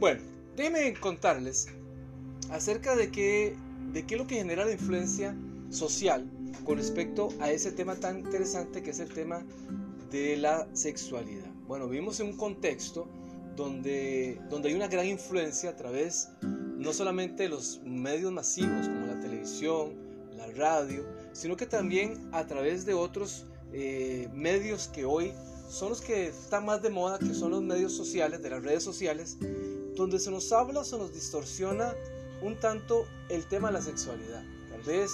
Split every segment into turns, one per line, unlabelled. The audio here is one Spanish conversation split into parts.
Bueno, déjenme contarles acerca de qué, de qué es lo que genera la influencia social con respecto a ese tema tan interesante que es el tema de la sexualidad. Bueno, vivimos en un contexto donde, donde hay una gran influencia a través no solamente de los medios masivos como la televisión, la radio, sino que también a través de otros eh, medios que hoy son los que están más de moda, que son los medios sociales, de las redes sociales, donde se nos habla, se nos distorsiona un tanto el tema de la sexualidad. Tal vez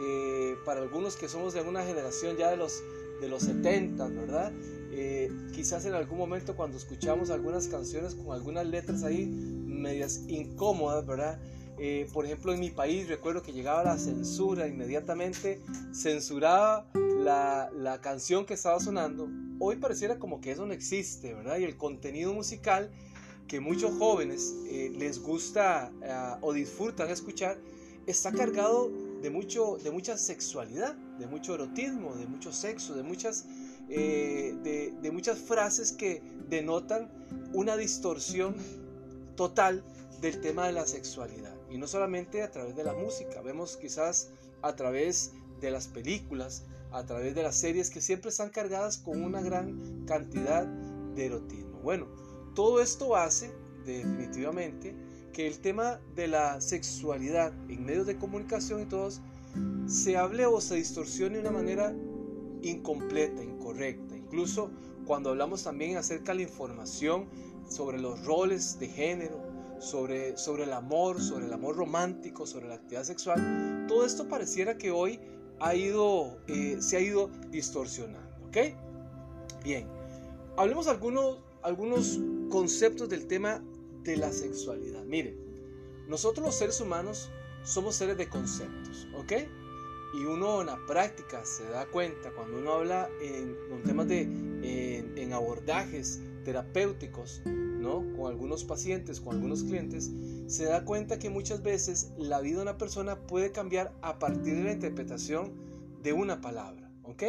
eh, para algunos que somos de alguna generación ya de los, de los 70, ¿verdad? Eh, quizás en algún momento cuando escuchamos algunas canciones con algunas letras ahí medias incómodas, ¿verdad? Eh, por ejemplo, en mi país recuerdo que llegaba la censura, inmediatamente censuraba la, la, canción que estaba sonando. Hoy pareciera como que eso no existe, ¿verdad? Y el contenido musical que muchos jóvenes eh, les gusta uh, o disfrutan escuchar está cargado de, mucho, de mucha sexualidad, de mucho erotismo, de mucho sexo, de muchas, eh, de muchas frases que denotan una distorsión total del tema de la sexualidad. Y no solamente a través de la música, vemos quizás a través de las películas, a través de las series que siempre están cargadas con una gran cantidad de erotismo. Bueno, todo esto hace definitivamente que el tema de la sexualidad en medios de comunicación y todos se hable o se distorsione de una manera incompleta, incorrecta. Incluso cuando hablamos también acerca de la información sobre los roles de género, sobre, sobre el amor, sobre el amor romántico, sobre la actividad sexual, todo esto pareciera que hoy ha ido, eh, se ha ido distorsionando. ¿Ok? Bien, hablemos algunos, algunos conceptos del tema de la sexualidad. Miren, nosotros los seres humanos somos seres de conceptos, ¿ok? Y uno en la práctica se da cuenta cuando uno habla en, temas de en, en abordajes terapéuticos, Con algunos pacientes, con algunos clientes, se da cuenta que muchas veces la vida de una persona puede cambiar a partir de la interpretación de una palabra, ¿ok?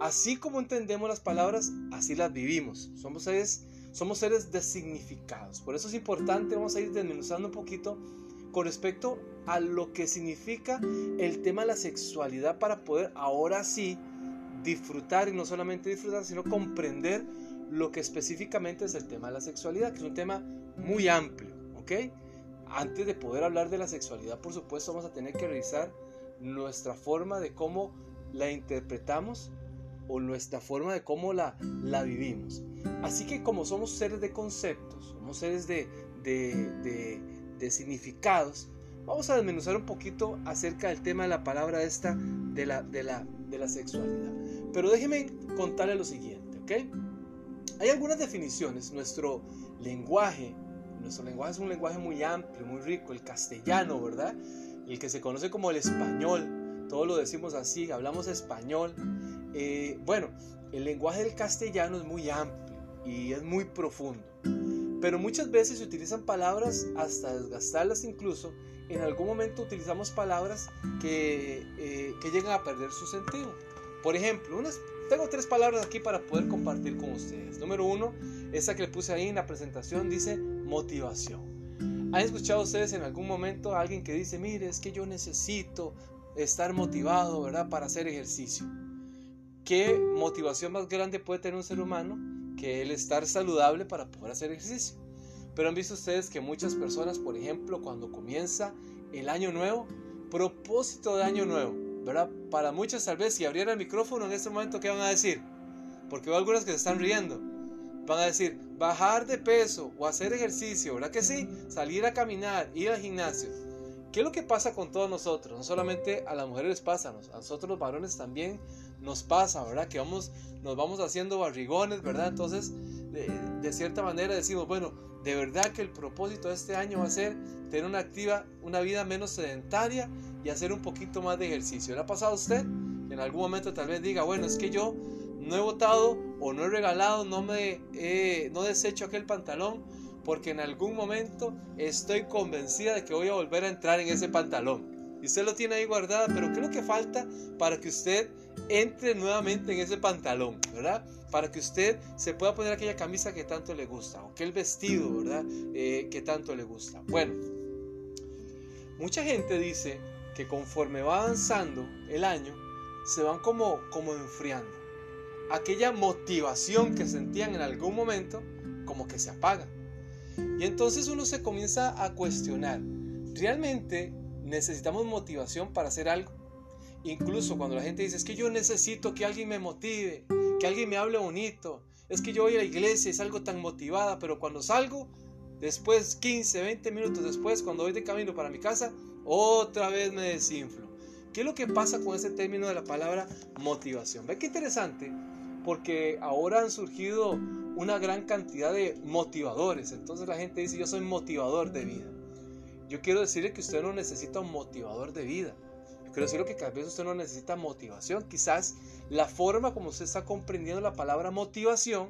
Así como entendemos las palabras, así las vivimos. Somos seres, somos seres de significados. Por eso es importante, vamos a ir desmenuzando un poquito con respecto a lo que significa el tema de la sexualidad para poder ahora sí disfrutar y no solamente disfrutar, sino comprender lo que específicamente es el tema de la sexualidad, que es un tema muy amplio, ¿ok? Antes de poder hablar de la sexualidad, por supuesto, vamos a tener que revisar nuestra forma de cómo la interpretamos o nuestra forma de cómo la, la vivimos. Así que como somos seres de conceptos, somos seres de, de, de, significados, vamos a desmenuzar un poquito acerca del tema de la palabra esta de la, de la, de la sexualidad. Pero déjenme contarle lo siguiente, ¿ok? Hay algunas definiciones. Nuestro lenguaje, nuestro lenguaje es un lenguaje muy amplio, muy rico, el castellano, ¿verdad? El que se conoce como el español. Todos lo decimos así, hablamos español. Eh, bueno, el lenguaje del castellano es muy amplio y es muy profundo. Pero muchas veces se utilizan palabras hasta desgastarlas incluso. En algún momento utilizamos palabras que, eh, que llegan a perder su sentido. Por ejemplo, unas tengo tres palabras aquí para poder compartir con ustedes. Número uno, esa que le puse ahí en la presentación dice motivación. ¿Han escuchado ustedes en algún momento a alguien que dice, mire, es que yo necesito estar motivado, ¿verdad? Para hacer ejercicio. ¿Qué motivación más grande puede tener un ser humano que el estar saludable para poder hacer ejercicio? Pero han visto ustedes que muchas personas, por ejemplo, cuando comienza el año nuevo, propósito de año nuevo, ¿verdad? Para muchos tal vez si abriera el micrófono en este momento, ¿qué van a decir? Porque veo algunos que se están riendo. Van a decir, bajar de peso o hacer ejercicio, ¿verdad que sí? Salir a caminar, ir al gimnasio. ¿Qué es lo que pasa con todos nosotros? No solamente a las mujeres les pasa, a nosotros los varones también nos pasa, ¿verdad? Que vamos, nos vamos haciendo barrigones, ¿verdad? Entonces, de, de, cierta manera decimos, bueno, de verdad que el propósito de este año va a ser tener una activa, una vida menos sedentaria y hacer un poquito más de ejercicio. ¿Le ha pasado a usted? En algún momento tal vez diga, bueno, es que yo no he votado o no he regalado, no me he, no desecho aquel pantalón porque en algún momento estoy convencida de que voy a volver a entrar en ese pantalón. y usted lo tiene ahí guardada, pero ¿qué es lo que falta para que usted entre nuevamente en ese pantalón, ¿verdad? Para que usted se pueda poner aquella camisa que tanto le gusta, o aquel vestido, ¿verdad? Eh, que tanto le gusta. Bueno, mucha gente dice que conforme va avanzando el año, se van como, como enfriando. Aquella motivación que sentían en algún momento, como que se apaga. Y entonces uno se comienza a cuestionar, ¿realmente necesitamos motivación para hacer algo? Incluso cuando la gente dice, es que yo necesito que alguien me motive, que alguien me hable bonito, es que yo voy a la iglesia y salgo tan motivada, pero cuando salgo, después 15, 20 minutos después, cuando voy de camino para mi casa, otra vez me desinflo. ¿Qué es lo que pasa con ese término de la palabra motivación? Ve qué interesante, porque ahora han surgido una gran cantidad de motivadores. Entonces la gente dice, yo soy motivador de vida. Yo quiero decirle que usted no necesita un motivador de vida. Quiero decirle que cada vez usted no necesita motivación. Quizás la forma como usted está comprendiendo la palabra motivación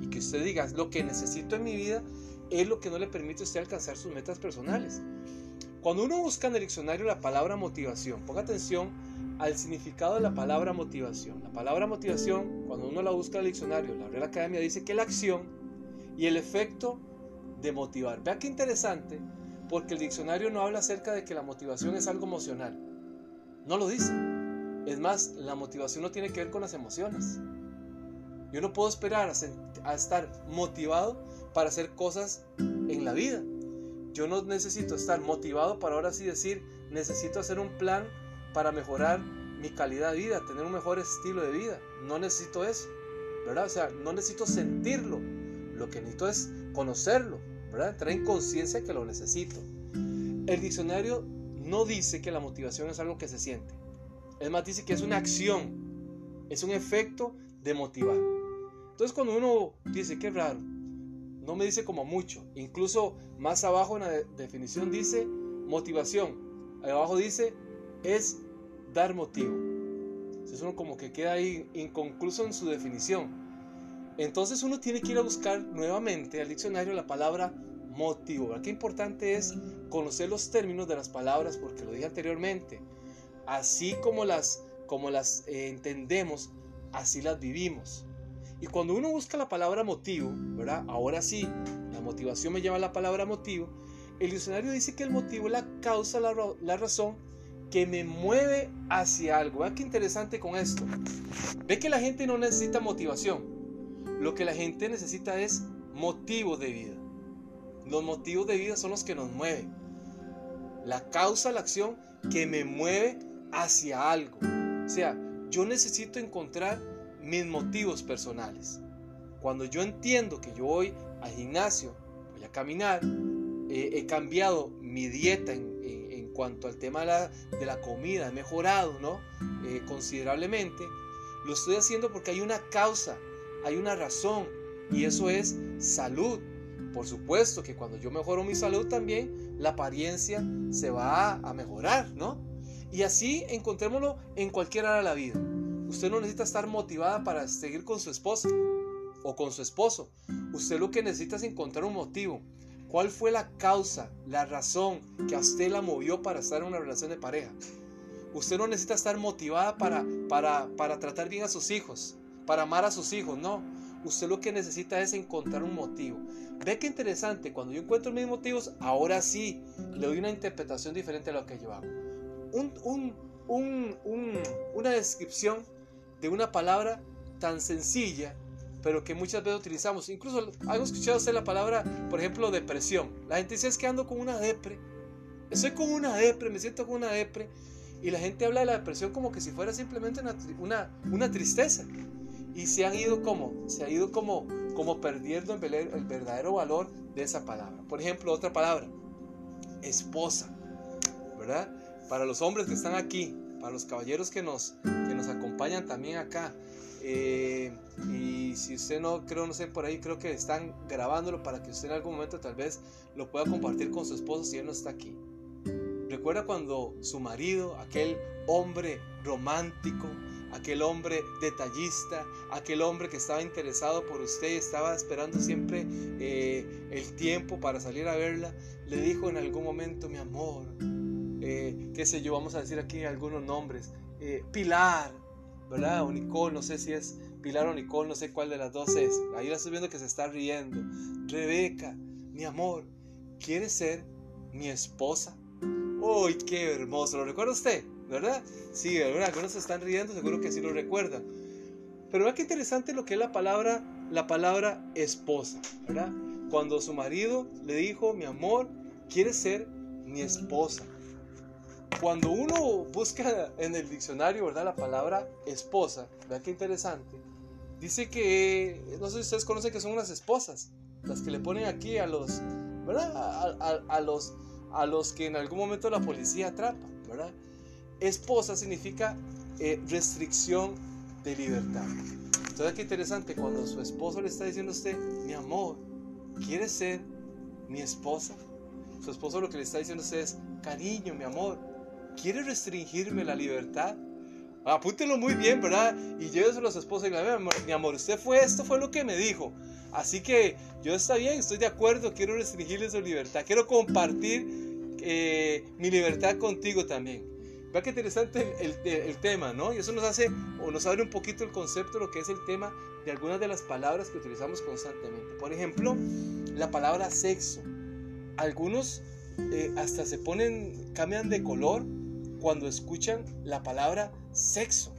y que usted diga lo que necesito en mi vida es lo que no le permite a usted alcanzar sus metas personales. Cuando uno busca en el diccionario la palabra motivación, ponga atención al significado de la palabra motivación. La palabra motivación, cuando uno la busca en el diccionario, la Real Academia dice que la acción y el efecto de motivar. Vea qué interesante, porque el diccionario no habla acerca de que la motivación es algo emocional. No lo dice. Es más, la motivación no tiene que ver con las emociones. Yo no puedo esperar a, estar motivado para hacer cosas en la vida. Yo no necesito estar motivado para ahora sí decir, necesito hacer un plan para mejorar mi calidad de vida, tener un mejor estilo de vida. No necesito eso, ¿verdad? O sea, no necesito sentirlo. Lo que necesito es conocerlo, ¿verdad? Traer en conciencia que lo necesito. El diccionario no dice que la motivación es algo que se siente. Es más, dice que es una acción, es un efecto de motivar. Entonces cuando uno dice, qué raro, no me dice como mucho. Incluso más abajo en la definición dice motivación. Ahí abajo dice es dar motivo. Entonces uno como que queda ahí inconcluso en su definición. Entonces uno tiene que ir a buscar nuevamente al diccionario la palabra motivo. Qué importante es conocer los términos de las palabras, porque lo dije anteriormente. Así como las, como las eh, entendemos, así las vivimos. Y cuando uno busca la palabra motivo, ¿verdad? Ahora sí, la motivación me lleva a la palabra motivo. El diccionario dice que el motivo es la causa, la, razón que me mueve hacia algo. Vea qué interesante con esto. Ve que la gente no necesita motivación. Lo que la gente necesita es motivo de vida. Los motivos de vida son los que nos mueven. La causa, la acción que me mueve hacia algo. O sea, yo necesito encontrar mis motivos personales. Cuando yo entiendo que yo voy al gimnasio, voy a caminar, he cambiado mi dieta en, cuanto al tema de la, comida, he mejorado ¿no? Eh, considerablemente, lo estoy haciendo porque hay una causa, hay una razón, y eso es salud. Por supuesto que cuando yo mejoro mi salud también, la apariencia se va a mejorar, ¿no? Y así encontrémoslo en cualquier área de la vida. Usted no necesita estar motivada para seguir con su esposa o con su esposo. Usted lo que necesita es encontrar un motivo. ¿Cuál fue la causa, la razón que a usted la movió para estar en una relación de pareja? Usted no necesita estar motivada para, para, para tratar bien a sus hijos, para amar a sus hijos, no. Usted lo que necesita es encontrar un motivo. Ve qué interesante, cuando yo encuentro mis motivos, ahora sí le doy una interpretación diferente a lo que yo hago. una descripción de una palabra tan sencilla, pero que muchas veces utilizamos. Incluso hago escuchado usted la palabra, por ejemplo, depresión. La gente dice es que ando con una depre. Estoy con una depre, me siento con una depre. Y la gente habla de la depresión como que si fuera simplemente una, una, tristeza. Y se han ido como, se ha ido como como perdiendo el verdadero valor de esa palabra. Por ejemplo, otra palabra, esposa, ¿verdad? Para los hombres que están aquí, para los caballeros que nos, nos acompañan también acá. Eh, y si usted no, creo, no sé, por ahí creo que están grabándolo para que usted en algún momento tal vez lo pueda compartir con su esposo si él no está aquí. Recuerda cuando su marido, aquel hombre romántico, aquel hombre detallista, aquel hombre que estaba interesado por usted, estaba esperando siempre eh, el tiempo para salir a verla, le dijo en algún momento, mi amor, eh, qué sé yo, vamos a decir aquí algunos nombres, eh, Pilar, ¿verdad? O Nicole, no sé si es Pilar o Nicole, no sé cuál de las dos es. Ahí la estoy viendo que se está riendo. Rebeca, mi amor, ¿quieres ser mi esposa? ¡Uy, qué hermoso! ¿Lo recuerda usted? ¿Verdad? Sí, ¿verdad? Algunos se están riendo, seguro que sí lo recuerdan. Pero vea qué interesante lo que es la palabra, la palabra esposa, ¿verdad? Cuando su marido le dijo, mi amor, ¿quieres ser mi esposa? Cuando uno busca en el diccionario, ¿verdad? La palabra esposa, vea qué interesante. Dice que, no sé si ustedes conocen que son unas esposas, las que le ponen aquí a los, ¿verdad? A, los, a los que en algún momento la policía atrapa, ¿verdad? Esposa significa eh, restricción de libertad. Entonces, qué interesante cuando su esposo le está diciendo a usted, mi amor, ¿quieres ser mi esposa? Su esposo lo que le está diciendo a usted es, cariño, mi amor, ¿quieres restringirme la libertad? Apúntelo muy bien, ¿verdad? Y lléveselo a su esposa y diga, mi amor, usted fue, esto fue lo que me dijo. Así que yo está bien, estoy de acuerdo, quiero restringirle su libertad, quiero compartir eh, mi libertad contigo también. Vea qué interesante el, tema, ¿no? Y eso nos hace o nos abre un poquito el concepto de lo que es el tema de algunas de las palabras que utilizamos constantemente. Por ejemplo, la palabra sexo. Algunos eh, hasta se ponen, cambian de color cuando escuchan la palabra sexo.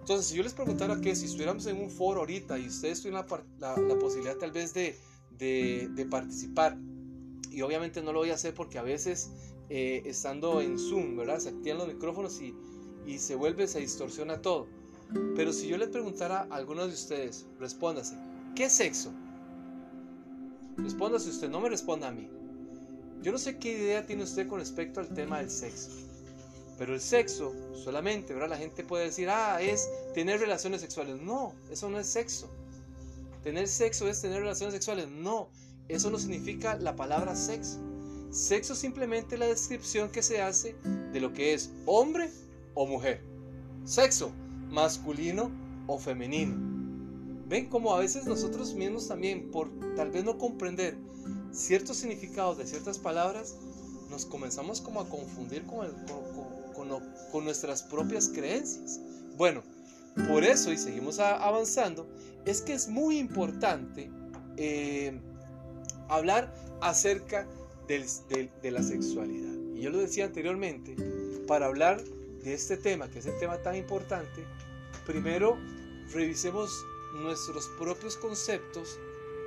Entonces, si yo les preguntara que si estuviéramos en un foro ahorita y ustedes tuvieran la, la, posibilidad tal vez de, de, de participar, y obviamente no lo voy a hacer porque a veces eh, estando en Zoom, ¿verdad? Se activan los micrófonos y, y se vuelve, se distorsiona todo. Pero si yo le preguntara a alguno de ustedes, respóndase, ¿qué es sexo? Respóndase usted, no me responda a mí. Yo no sé qué idea tiene usted con respecto al tema del sexo. Pero el sexo solamente, ¿verdad? La gente puede decir, ah, es tener relaciones sexuales. No, eso no es sexo. Tener sexo es tener relaciones sexuales. No, eso no significa la palabra sexo. Sexo es simplemente la descripción que se hace de lo que es hombre o mujer. Sexo, masculino o femenino. Ven como a veces nosotros mismos también, por tal vez no comprender ciertos significados de ciertas palabras, nos comenzamos como a confundir con, con, nuestras propias creencias. Bueno, por eso, y seguimos avanzando, es que es muy importante eh, hablar acerca de la sexualidad. Y yo lo decía anteriormente, para hablar de este tema, que es el tema tan importante, primero revisemos nuestros propios conceptos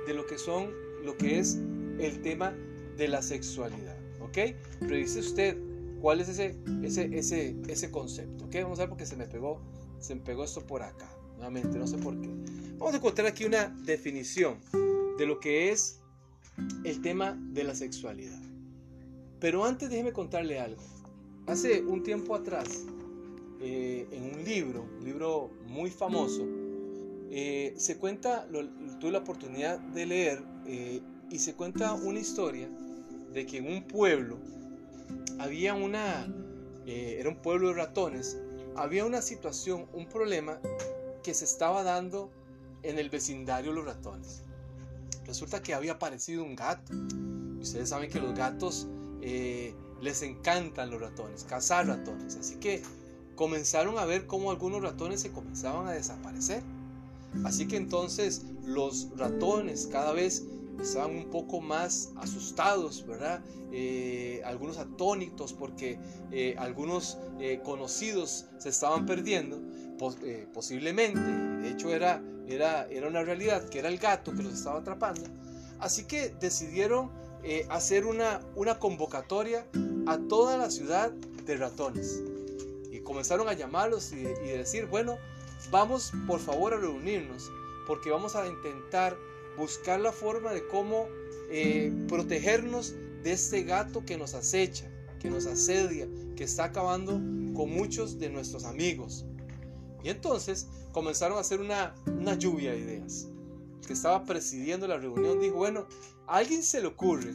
de lo que son, lo que es el tema de la sexualidad. ¿Ok? Revise usted cuál es ese, ese, ese, ese concepto. Vamos a ver porque se me pegó, se me pegó esto por acá. Nuevamente, no sé por qué. Vamos a encontrar aquí una definición de lo que es el tema de la sexualidad. Pero antes déjeme contarle algo. Hace un tiempo atrás, eh, en un libro, un libro muy famoso, eh, se cuenta, tuve la oportunidad de leer eh, y se cuenta una historia de que en un pueblo había una, era un pueblo de ratones, había una situación, un problema que se estaba dando en el vecindario de los ratones resulta que había aparecido un gato. ustedes saben que los gatos eh, les encantan los ratones, cazar ratones. Así que comenzaron a ver cómo algunos ratones se comenzaban a desaparecer. Así que entonces los ratones cada vez estaban un poco más asustados, ¿verdad? Eh, algunos atónitos porque eh, algunos conocidos se estaban perdiendo, posiblemente, de hecho era era, era una realidad, que era el gato que los estaba atrapando. Así que decidieron eh, hacer una, una convocatoria a toda la ciudad de ratones. Y comenzaron a llamarlos y, y decir, bueno, vamos por favor a reunirnos, porque vamos a intentar buscar la forma de cómo eh, protegernos de este gato que nos acecha, que nos asedia, que está acabando con muchos de nuestros amigos. Y entonces comenzaron a hacer una, una lluvia de ideas. El que estaba presidiendo la reunión dijo, bueno, ¿a alguien se le ocurre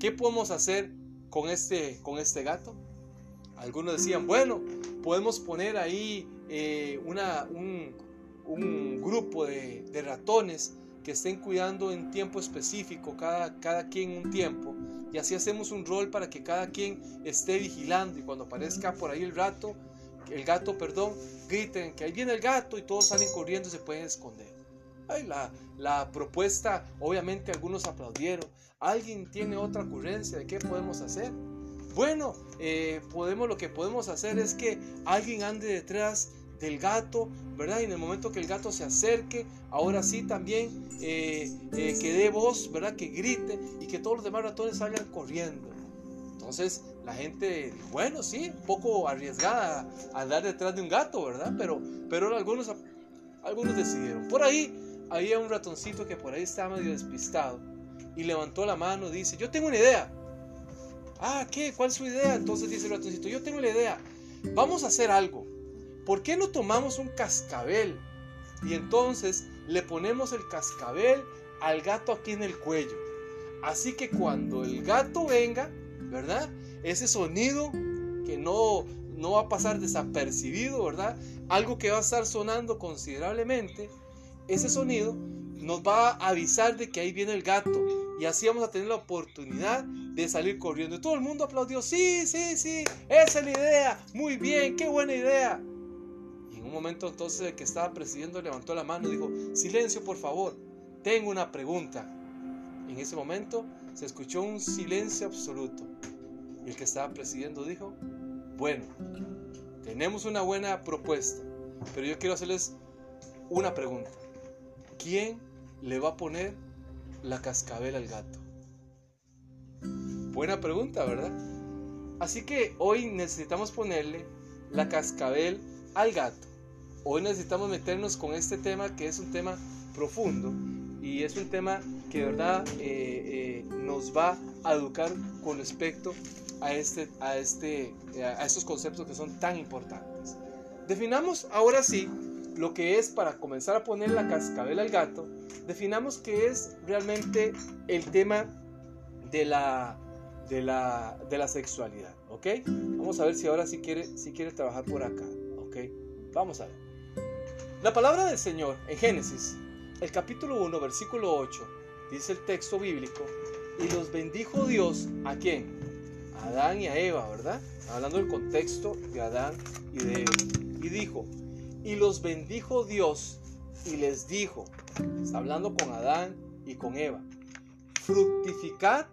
qué podemos hacer con este, con este gato? Algunos decían, bueno, podemos poner ahí eh, una, un, un, grupo de, de, ratones estén cuidando en tiempo específico, cada, cada quien un tiempo, y así hacemos un rol para que cada quien esté vigilando y cuando aparezca por ahí el rato, el gato, perdón, griten que ahí viene el gato y todos salen corriendo se pueden esconder. Ay, la, la propuesta, obviamente algunos aplaudieron. ¿Alguien tiene otra ocurrencia de qué podemos hacer? Bueno, eh, podemos, lo que podemos hacer es que alguien ande detrás del gato, ¿verdad? Y en el momento que el gato se acerque, ahora sí también eh, eh, que dé voz, ¿verdad? Que grite y que todos los demás ratones salgan corriendo. Entonces la gente, bueno, sí, un poco arriesgada a andar detrás de un gato, ¿verdad? Pero, pero algunos, algunos decidieron. Por ahí había un ratoncito que por ahí estaba medio despistado y levantó la mano dice, yo tengo una idea. Ah, ¿qué? ¿Cuál es su idea? Entonces dice el ratoncito, yo tengo la idea. Vamos a hacer algo. ¿Por qué no tomamos un cascabel? Y entonces le ponemos el cascabel al gato aquí en el cuello. Así que cuando el gato venga, ¿verdad? Ese sonido que no, no va a pasar desapercibido, ¿verdad? Algo que va a estar sonando considerablemente, ese sonido nos va a avisar de que ahí viene el gato y así vamos a tener la oportunidad de salir corriendo. Y todo el mundo aplaudió, sí, sí, sí, esa es la idea, muy bien, qué buena idea un momento entonces el que estaba presidiendo levantó la mano y dijo, silencio por favor, tengo una pregunta. En ese momento se escuchó un silencio absoluto. Y el que estaba presidiendo dijo, bueno, tenemos una buena propuesta, pero yo quiero hacerles una pregunta. ¿Quién le va a poner la cascabel al gato? Buena pregunta, ¿verdad? Así que hoy necesitamos ponerle la cascabel al gato. Hoy necesitamos meternos con este tema que es un tema profundo y es un tema que de verdad eh, eh, nos va a educar con respecto a, este, a, este, a estos conceptos que son tan importantes. Definamos ahora sí lo que es para comenzar a poner la cascabel al gato, definamos qué es realmente el tema de la, de la, de la sexualidad, ¿ok? Vamos a ver si ahora sí quiere, si quiere trabajar por acá, ¿ok? Vamos a ver. La palabra del Señor en Génesis, el capítulo 1, versículo 8, dice el texto bíblico, y los bendijo Dios a quién? A Adán y a Eva, ¿verdad? Hablando del contexto de Adán y de Eva. Y dijo, y los bendijo Dios y les dijo, está hablando con Adán y con Eva, fructificad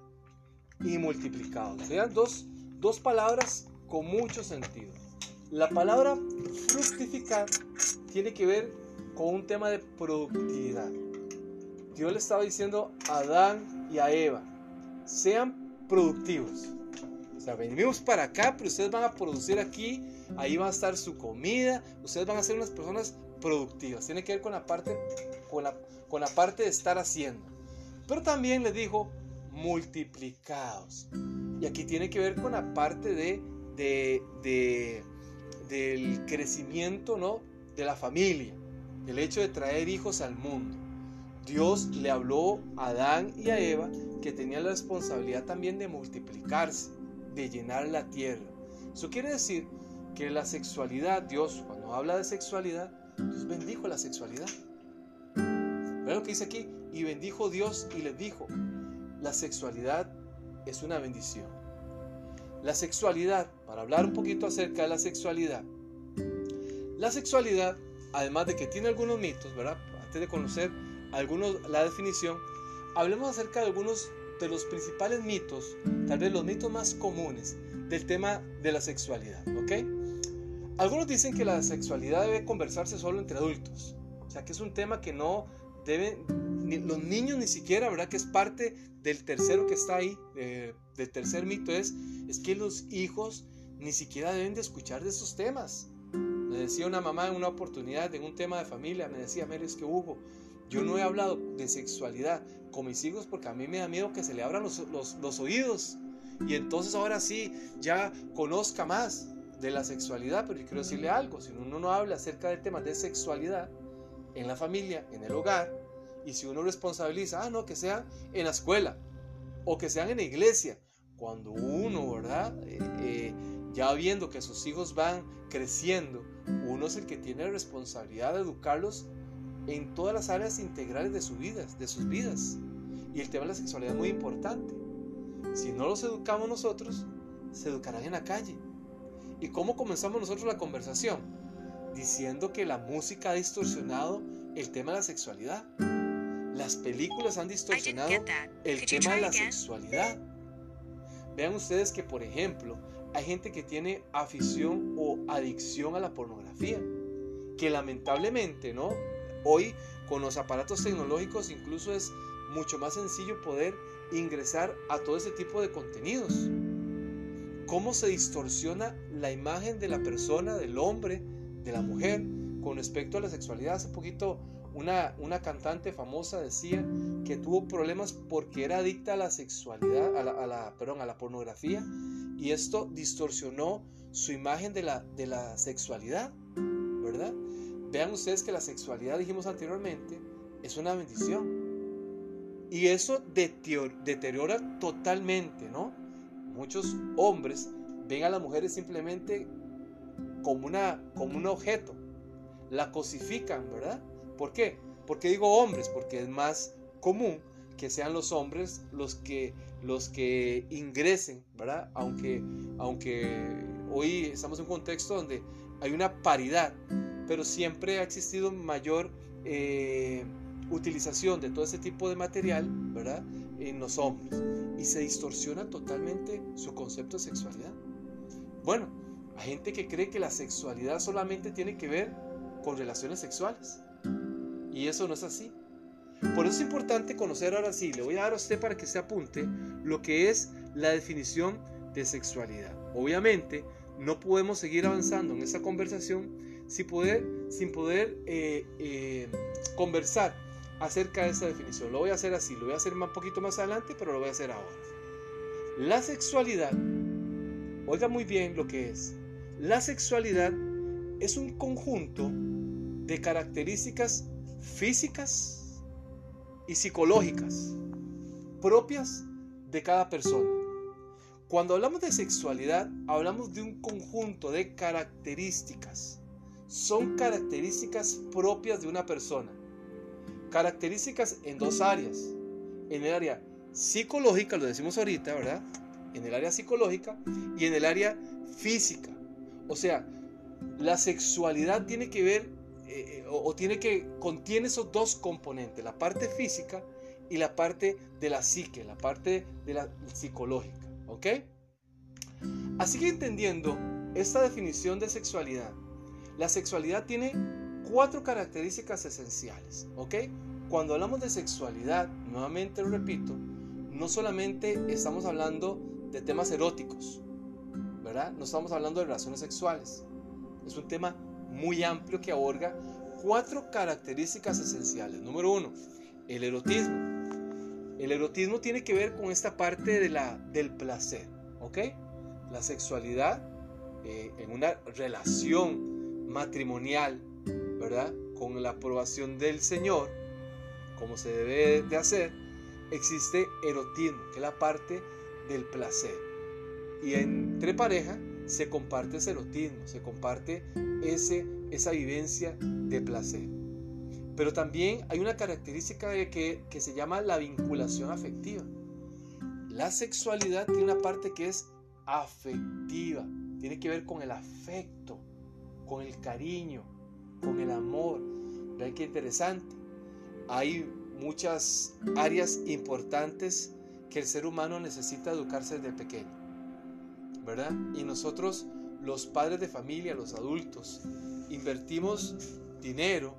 y multiplicad. Vean dos, dos palabras con mucho sentido. La palabra fructificar tiene que ver con un tema de productividad. Dios le estaba diciendo a Adán y a Eva, sean productivos. O sea, venimos para acá, pero ustedes van a producir aquí, ahí va a estar su comida, ustedes van a ser unas personas productivas. Tiene que ver con la parte, con la, con la parte de estar haciendo. Pero también le dijo, multiplicados. Y aquí tiene que ver con la parte de, de, de del crecimiento ¿no? de la familia, del hecho de traer hijos al mundo. Dios le habló a Adán y a Eva que tenían la responsabilidad también de multiplicarse, de llenar la tierra. Eso quiere decir que la sexualidad, Dios cuando habla de sexualidad, Dios bendijo la sexualidad. Vean lo que dice aquí, y bendijo Dios y les dijo, la sexualidad es una bendición. La sexualidad, para hablar un poquito acerca de la sexualidad. La sexualidad, además de que tiene algunos mitos, ¿verdad? Antes de conocer algunos, la definición, hablemos acerca de algunos de los principales mitos, tal vez los mitos más comunes del tema de la sexualidad, ¿ok? Algunos dicen que la sexualidad debe conversarse solo entre adultos, o sea que es un tema que no deben, los niños ni siquiera, ¿verdad? Que es parte del tercero que está ahí, del tercer mito es, es que los hijos ni siquiera deben de escuchar de esos temas. Me decía una mamá en una oportunidad, en un tema de familia, me decía, Mary, es que Hugo, yo no he hablado de sexualidad con mis hijos porque a mí me da miedo que se le abran los, los oídos. Y entonces ahora sí, ya conozca más de la sexualidad, pero yo quiero decirle algo, si uno no habla acerca del tema de sexualidad en la familia, en el hogar, y si uno responsabiliza, ah, no, que sea en la escuela o que sean en la iglesia, cuando uno, ¿verdad? Eh, eh, ya viendo que sus hijos van creciendo, uno es el que tiene la responsabilidad de educarlos en todas las áreas integrales de, su vida, de sus vidas. Y el tema de la sexualidad es muy importante. Si no los educamos nosotros, se educarán en la calle. ¿Y cómo comenzamos nosotros la conversación? Diciendo que la música ha distorsionado el tema de la sexualidad. Las películas han distorsionado el tema de la sexualidad. Vean ustedes que, por ejemplo, hay gente que tiene afición o adicción a la pornografía, que lamentablemente, ¿no? Hoy con los aparatos tecnológicos incluso es mucho más sencillo poder ingresar a todo ese tipo de contenidos. ¿Cómo se distorsiona la imagen de la persona, del hombre, de la mujer con respecto a la sexualidad? Hace poquito una, una cantante famosa decía que tuvo problemas porque era adicta a la sexualidad, a la, perdón, a la pornografía, y esto distorsionó su imagen de la, de la sexualidad, ¿verdad? Vean ustedes que la sexualidad, dijimos anteriormente, es una bendición. Y eso deteriora totalmente, ¿no? Muchos hombres ven a las mujeres simplemente como, una, como un objeto. La cosifican, ¿verdad? ¿Por qué? Porque digo hombres, porque es más común que sean los hombres los que, los que ingresen, ¿verdad? Aunque, aunque hoy estamos en un contexto donde hay una paridad, pero siempre ha existido mayor eh, utilización de todo ese tipo de material, ¿verdad? En los hombres. Y se distorsiona totalmente su concepto de sexualidad. Bueno, hay gente que cree que la sexualidad solamente tiene que ver con relaciones sexuales. Y eso no es así. Por eso es importante conocer ahora sí, le voy a dar a usted para que se apunte lo que es la definición de sexualidad. Obviamente, no podemos seguir avanzando en esta conversación sin poder, sin poder eh, eh, conversar acerca de esa definición. Lo voy a hacer así, lo voy a hacer un poquito más adelante, pero lo voy a hacer ahora. La sexualidad, oiga muy bien lo que es. La sexualidad es un conjunto de características físicas y psicológicas propias de cada persona. Cuando hablamos de sexualidad, hablamos de un conjunto de características. Son características propias de una persona. Características en dos áreas. En el área psicológica, lo decimos ahorita, ¿verdad? En el área psicológica y en el área física. O sea, la sexualidad tiene que ver eh, eh, o, tiene que, contiene esos dos componentes, la parte física y la parte de la psique, la parte de la psicológica. ¿Ok? Así que entendiendo esta definición de sexualidad, la sexualidad tiene cuatro características esenciales. ¿Ok? Cuando hablamos de sexualidad, nuevamente lo repito, no solamente estamos hablando de temas eróticos, ¿verdad? No estamos hablando de relaciones sexuales. Es un tema muy amplio que aborda cuatro características esenciales. Número uno, el erotismo. El erotismo tiene que ver con esta parte de la, del placer, ¿ok? La sexualidad eh, en una relación matrimonial, ¿verdad? Con la aprobación del Señor, como se debe de hacer, existe erotismo, que es la parte del placer. Y entre pareja se comparte ese erotismo, se comparte ese, esa vivencia de placer. Pero también hay una característica que, que se llama la vinculación afectiva. La sexualidad tiene una parte que es afectiva, tiene que ver con el afecto, con el cariño, con el amor. Vean qué interesante. Hay muchas áreas importantes que el ser humano necesita educarse desde pequeño. ¿Verdad? Y nosotros, los padres de familia, los adultos, invertimos dinero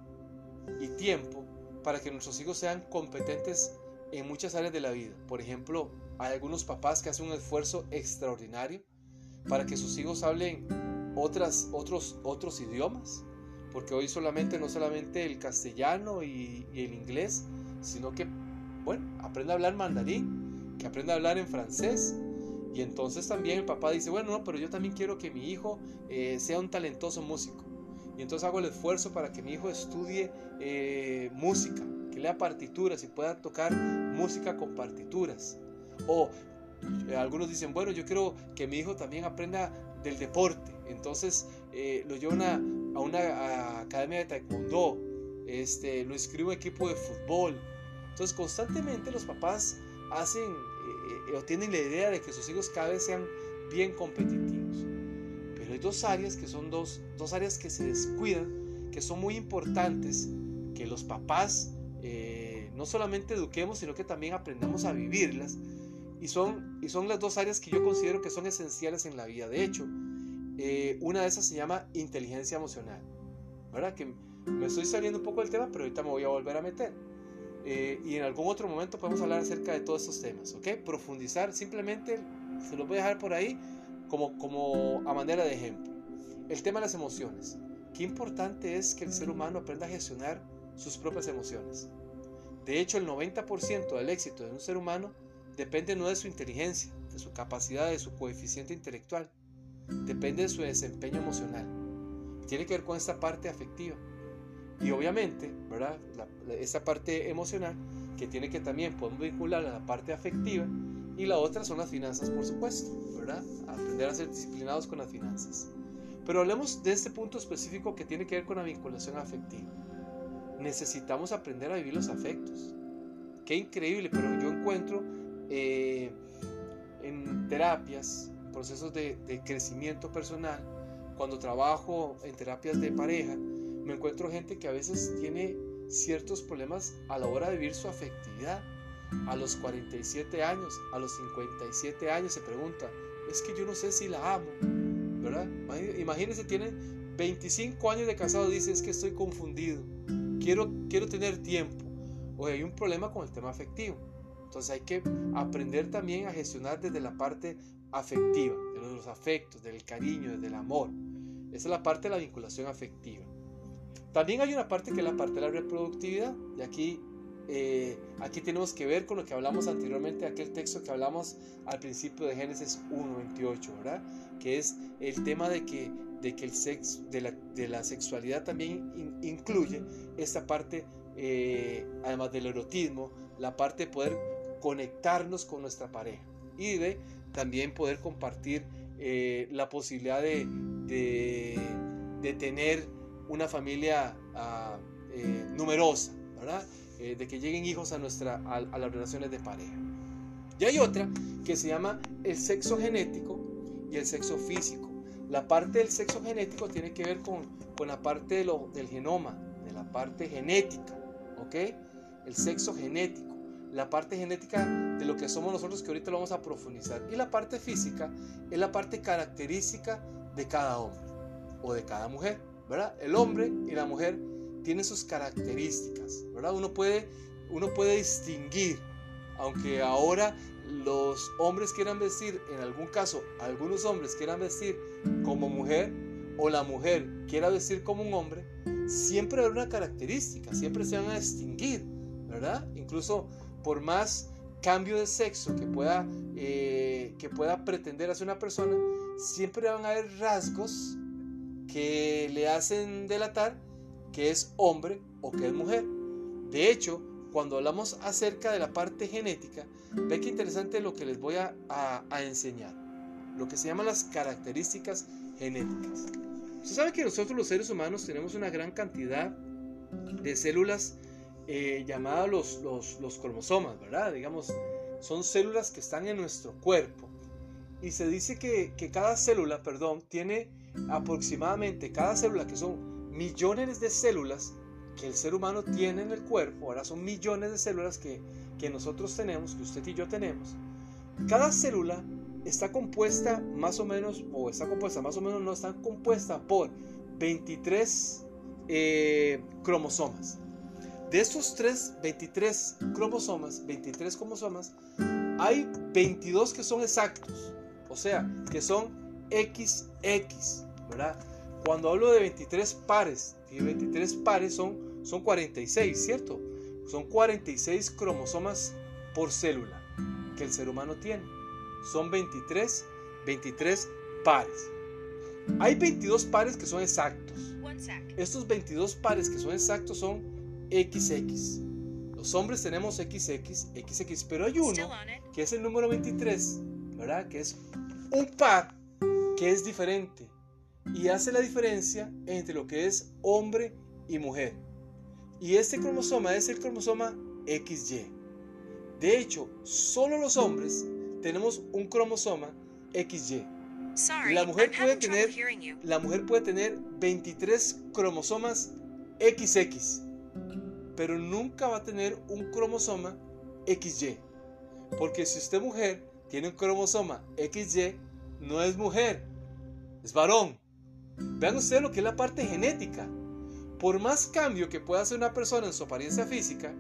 y tiempo para que nuestros hijos sean competentes en muchas áreas de la vida. Por ejemplo, hay algunos papás que hacen un esfuerzo extraordinario para que sus hijos hablen otras, otros, otros idiomas, porque hoy solamente, no solamente el castellano y, el inglés, sino que, bueno, aprenda a hablar mandarín, que aprenda a hablar en francés, y entonces también el papá dice, bueno, no, pero yo también quiero que mi hijo eh, sea un talentoso músico. Y entonces hago el esfuerzo para que mi hijo estudie eh, música, que lea partituras y pueda tocar música con partituras. O eh, algunos dicen, bueno, yo quiero que mi hijo también aprenda del deporte. Entonces lo llevo a una academia de taekwondo, este, lo inscribo en equipo de fútbol. Entonces constantemente los papás hacen o tienen la idea de que sus hijos cada vez sean bien competitivos. Pero hay dos áreas que son dos, dos áreas que se descuidan, que son muy importantes, que los papás eh, no solamente eduquemos, sino que también aprendamos a vivirlas. Y son, y son las dos áreas que yo considero que son esenciales en la vida. De hecho, eh, una de esas se llama inteligencia emocional. ¿Verdad? Que me estoy saliendo un poco del tema, pero ahorita me voy a volver a meter. Eh, y en algún otro momento podemos hablar acerca de todos estos temas, ¿ok? Profundizar, simplemente se los voy a dejar por ahí como, como a manera de ejemplo. El tema de las emociones. Qué importante es que el ser humano aprenda a gestionar sus propias emociones. De hecho, el 90% del éxito de un ser humano depende no de su inteligencia, de su capacidad, de su coeficiente intelectual, depende de su desempeño emocional. Tiene que ver con esta parte afectiva. Y obviamente, ¿verdad? esa parte emocional que tiene que también podemos vincular a la parte afectiva y la otra son las finanzas, por supuesto, ¿verdad? Aprender a ser disciplinados con las finanzas. Pero hablemos de este punto específico que tiene que ver con la vinculación afectiva. Necesitamos aprender a vivir los afectos. Qué increíble, pero yo encuentro eh, en terapias, procesos de, de crecimiento personal, cuando trabajo en terapias de pareja, me encuentro gente que a veces tiene ciertos problemas a la hora de vivir su afectividad. A los 47 años, a los 57 años se pregunta, es que yo no sé si la amo, ¿verdad? Imagínense, tiene 25 años de casado, dice, es que estoy confundido, quiero, quiero tener tiempo. O hay un problema con el tema afectivo. Entonces hay que aprender también a gestionar desde la parte afectiva, de los afectos, del cariño, desde el amor. Esa es la parte de la vinculación afectiva. También hay una parte que es la parte de la reproductividad. Y aquí, eh, aquí tenemos que ver con lo que hablamos anteriormente, aquel texto que hablamos al principio de Génesis 1.28, ¿verdad? Que es el tema de que, de que el sexo, de la, de la sexualidad también incluye esta parte, eh, además del erotismo, la parte de poder conectarnos con nuestra pareja y de también poder compartir eh, la posibilidad de, de, de tener una familia ah, eh, numerosa, ¿verdad? Eh, de que lleguen hijos a, nuestra, a, las relaciones de pareja. Y hay otra que se llama el sexo genético y el sexo físico. La parte del sexo genético tiene que ver con, con la parte de lo, del genoma, de la parte genética, ¿ok? El sexo genético, la parte genética de lo que somos nosotros que ahorita lo vamos a profundizar. Y la parte física es la parte característica de cada hombre o de cada mujer. El hombre y la mujer tienen sus características, ¿verdad? Uno puede, uno puede distinguir, aunque ahora los hombres quieran vestir, en algún caso, algunos hombres quieran vestir como mujer o la mujer quiera vestir como un hombre, siempre hay una característica, siempre se van a distinguir, ¿verdad? Incluso por más cambio de sexo que pueda, eh, que pueda pretender hacer una persona, siempre van a haber rasgos que le hacen delatar que es hombre o que es mujer. De hecho, cuando hablamos acerca de la parte genética, ve que interesante lo que les voy a, enseñar. Lo que se llaman las características genéticas. Usted sabe que nosotros los seres humanos tenemos una gran cantidad de células eh, llamadas los, los, cromosomas, ¿verdad? Digamos, son células que están en nuestro cuerpo. Y se dice que, que cada célula, perdón, tiene aproximadamente cada célula, que son millones de células que el ser humano tiene en el cuerpo, ahora son millones de células que, que nosotros tenemos, que usted y yo tenemos, cada célula está compuesta más o menos, o está compuesta más o menos, no está compuesta por 23 eh, cromosomas. De estos 3, 23 cromosomas, 23 cromosomas, hay 22 que son exactos, o sea, que son XX. ¿verdad? Cuando hablo de 23 pares, y 23 pares son, son 46, ¿cierto? Son 46 cromosomas por célula que el ser humano tiene. Son 23, 23 pares. Hay 22 pares que son exactos. Estos 22 pares que son exactos son XX. Los hombres tenemos XX, XX, pero hay uno que es el número 23, ¿verdad? Que es un par que es diferente y hace la diferencia entre lo que es hombre y mujer. Y este cromosoma es el cromosoma XY. De hecho, solo los hombres tenemos un cromosoma XY. La mujer puede tener la mujer puede tener 23 cromosomas XX, pero nunca va a tener un cromosoma XY. Porque si usted mujer tiene un cromosoma XY, no es mujer, es varón. Vean ustedes lo que es la parte genética. Por más cambio que pueda hacer una persona en su apariencia física,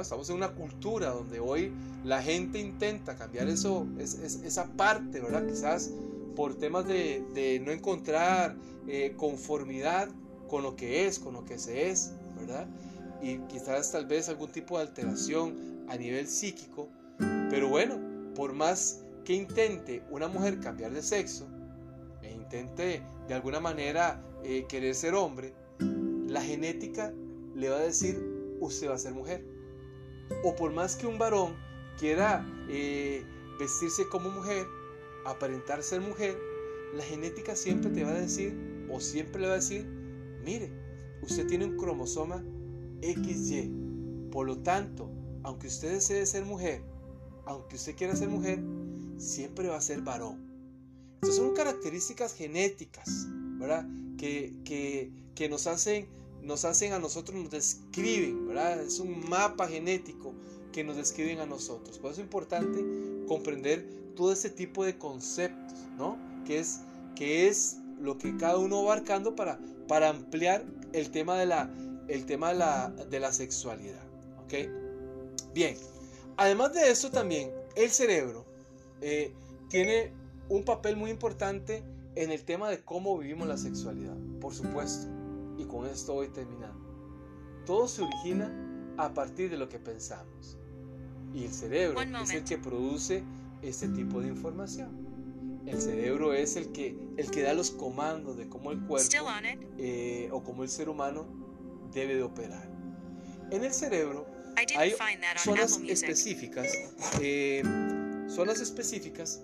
estamos en una cultura donde hoy la gente intenta cambiar eso, esa parte, ¿verdad? Quizás por temas de, no encontrar eh, conformidad con lo que es, con lo que se es, ¿verdad? Y quizás tal vez algún tipo de alteración a nivel psíquico. Pero bueno, por más que intente una mujer cambiar de sexo, e intente de alguna manera eh, querer ser hombre, la genética le va a decir, usted va a ser mujer. O por más que un varón quiera eh, vestirse como mujer, aparentar ser mujer, la genética siempre te va a decir, o siempre le va a decir, mire, usted tiene un cromosoma XY. Por lo tanto, aunque usted desee ser mujer, aunque usted quiera ser mujer, siempre va a ser varón. Estas son características genéticas, ¿verdad? Que, que, que nos hacen nos hacen a nosotros, nos describen, ¿verdad? Es un mapa genético que nos describen a nosotros. Por eso es importante comprender todo ese tipo de conceptos, ¿no? Que es, que es lo que cada uno va abarcando para, para ampliar el tema de la, el tema la, de la sexualidad, ¿ok? Bien, además de eso también, el cerebro eh, tiene un papel muy importante en el tema de cómo vivimos la sexualidad, por supuesto. Y con esto voy terminando. Todo se origina a partir de lo que pensamos. Y el cerebro es el que produce este tipo de información. El cerebro es el que, el que da los comandos de cómo el cuerpo eh, o cómo el ser humano debe de operar. En el cerebro hay zonas específicas, eh, zonas específicas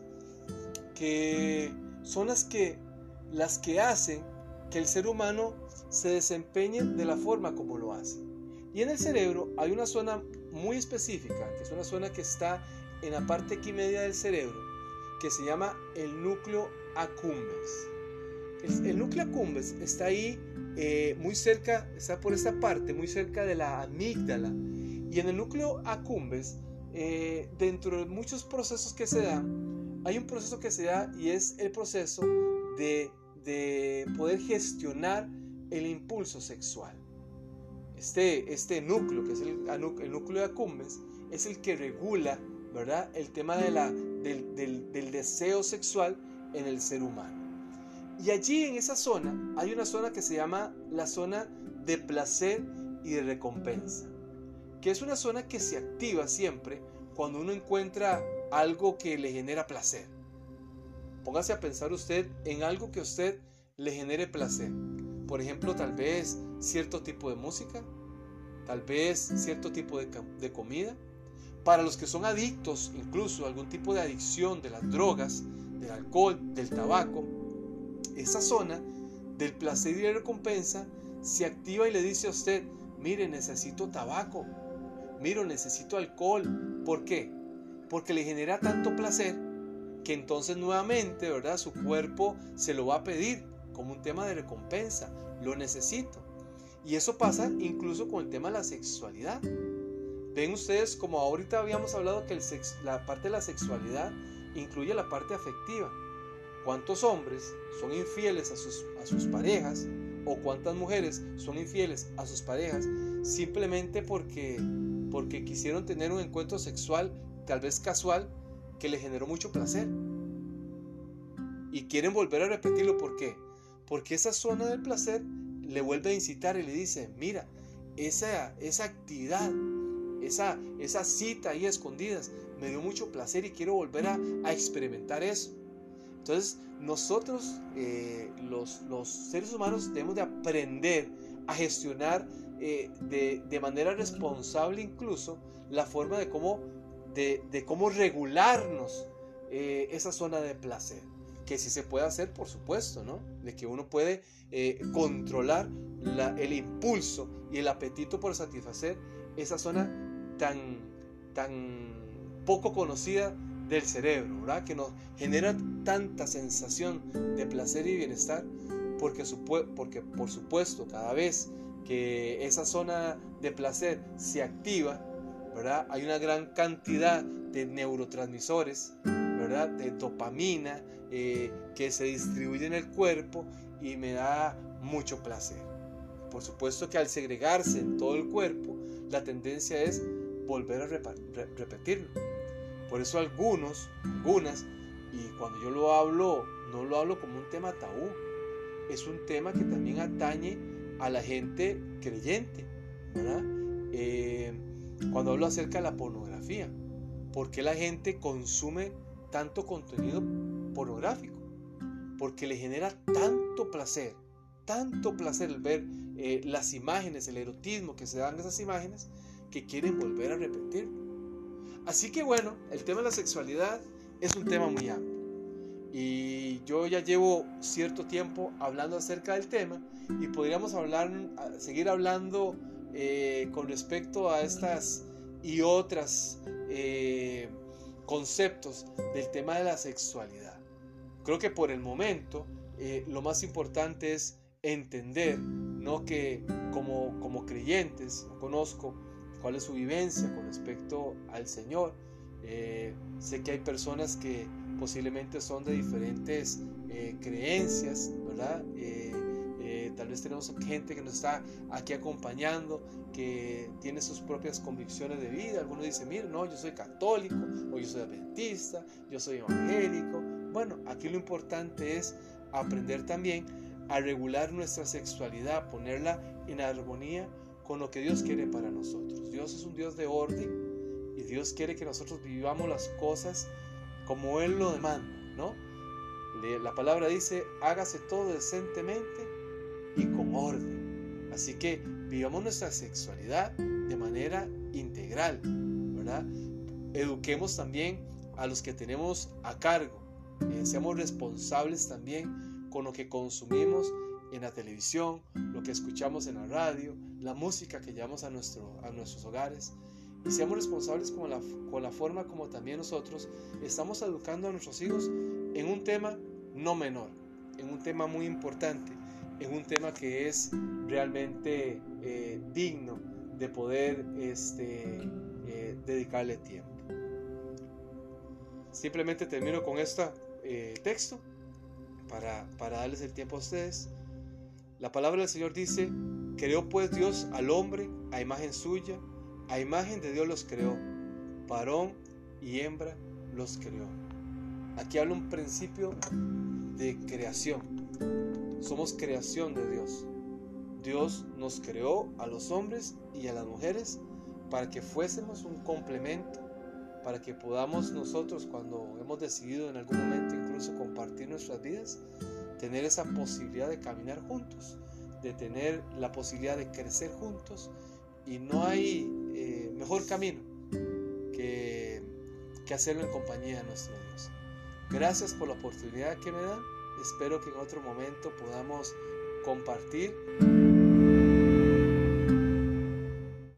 que son las que, las que hacen que el ser humano se desempeñe de la forma como lo hace. Y en el cerebro hay una zona muy específica, que es una zona que está en la parte aquí media del cerebro, que se llama el núcleo accumbens. El, núcleo accumbens está ahí eh, muy cerca, está por esta parte, muy cerca de la amígdala. Y en el núcleo accumbens, eh, dentro de muchos procesos que se dan, hay un proceso que se da y es el proceso de de poder gestionar el impulso sexual. Este, este núcleo, que es el, núcleo de Acumbens, es el que regula ¿verdad? el tema del, deseo sexual en el ser humano. Y allí en esa zona hay una zona que se llama la zona de placer y de recompensa, que es una zona que se activa siempre cuando uno encuentra algo que le genera placer. Póngase a pensar usted en algo que a usted le genere placer. Por ejemplo, tal vez cierto tipo de música, tal vez cierto tipo de, comida. Para los que son adictos, incluso algún tipo de adicción de las drogas, del alcohol, del tabaco, esa zona del placer y la recompensa se activa y le dice a usted, mire, necesito tabaco, mire, necesito alcohol. ¿Por qué? Porque le genera tanto placer que entonces nuevamente, ¿verdad? Su cuerpo se lo va a pedir como un tema de recompensa, lo necesito. Y eso pasa incluso con el tema de la sexualidad. Ven ustedes como ahorita habíamos hablado que la parte de la sexualidad incluye la parte afectiva. ¿Cuántos hombres son infieles a sus, a sus parejas o cuántas mujeres son infieles a sus parejas simplemente porque, porque quisieron tener un encuentro sexual tal vez casual que le generó mucho placer. Y quieren volver a repetirlo, ¿por qué? Porque esa zona del placer le vuelve a incitar y le dice, mira, esa, esa actividad, esa, esa cita ahí escondidas, me dio mucho placer y quiero volver a, experimentar eso. Entonces, nosotros, eh, los, los, seres humanos, debemos de aprender a gestionar eh, de, de manera responsable incluso la forma de cómo de, cómo regularnos eh, esa zona de placer. Que si se puede hacer, por supuesto, ¿no? De que uno puede eh, controlar el impulso y el apetito por satisfacer esa zona tan, tan poco conocida del cerebro, ¿verdad? Que nos genera tanta sensación de placer y bienestar, porque, porque por supuesto cada vez que esa zona de placer se activa, ¿verdad? Hay una gran cantidad de neurotransmisores, ¿verdad? De dopamina eh, que se distribuye en el cuerpo y me da mucho placer. Por supuesto que al segregarse en todo el cuerpo, la tendencia es volver a repetirlo. Por eso algunos, algunas, y cuando yo lo hablo, no lo hablo como un tema tabú, es un tema que también atañe a la gente creyente. Eh, cuando hablo acerca de la pornografía, ¿por qué la gente consume tanto contenido pornográfico? Porque le genera tanto placer, tanto placer el ver eh, las imágenes, el erotismo que se dan esas imágenes, que quieren volver a repetirlo. Así que bueno, el tema de la sexualidad es un tema muy amplio. Y yo ya llevo cierto tiempo hablando acerca del tema y podríamos hablar, seguir hablando eh, con respecto a estas y otras eh, conceptos del tema de la sexualidad. Creo que por el momento eh, lo más importante es entender ¿no? que como, como creyentes, conozco cuál es su vivencia con respecto al Señor. Sé que hay personas que posiblemente son de diferentes eh, creencias, ¿verdad? Eh, tal vez tenemos gente que nos está aquí acompañando, que tiene sus propias convicciones de vida. Algunos dicen, mira, no, yo soy católico, o yo soy adventista, yo soy evangélico. Bueno, aquí lo importante es aprender también a regular nuestra sexualidad, ponerla en armonía con lo que Dios quiere para nosotros. Dios es un Dios de orden y Dios quiere que nosotros vivamos las cosas como Él lo demanda, ¿no? La palabra dice, hágase todo decentemente y con orden. Así que vivamos nuestra sexualidad de manera integral, ¿verdad? Eduquemos también a los que tenemos a cargo. Eh, seamos responsables también con lo que consumimos en la televisión, lo que escuchamos en la radio, la música que llevamos a, nuestro, a nuestros hogares. Y seamos responsables con la, con la forma como también nosotros estamos educando a nuestros hijos en un tema no menor, en un tema muy importante, en un tema que es realmente eh, digno de poder este, eh, dedicarle tiempo. Simplemente termino con este texto para, para darles el tiempo a ustedes. La palabra del Señor dice, creó pues Dios al hombre a imagen suya, a imagen de Dios los creó, varón y hembra los creó. Aquí habla un principio de creación. Somos creación de Dios. Dios nos creó a los hombres y a las mujeres para que fuésemos un complemento, para que podamos nosotros cuando hemos decidido en algún momento incluso compartir nuestras vidas, tener esa posibilidad de caminar juntos, de tener la posibilidad de crecer juntos y no hay mejor camino que, que hacerlo en compañía de nuestro Dios. Gracias por la oportunidad que me dan. Espero que en otro momento podamos compartir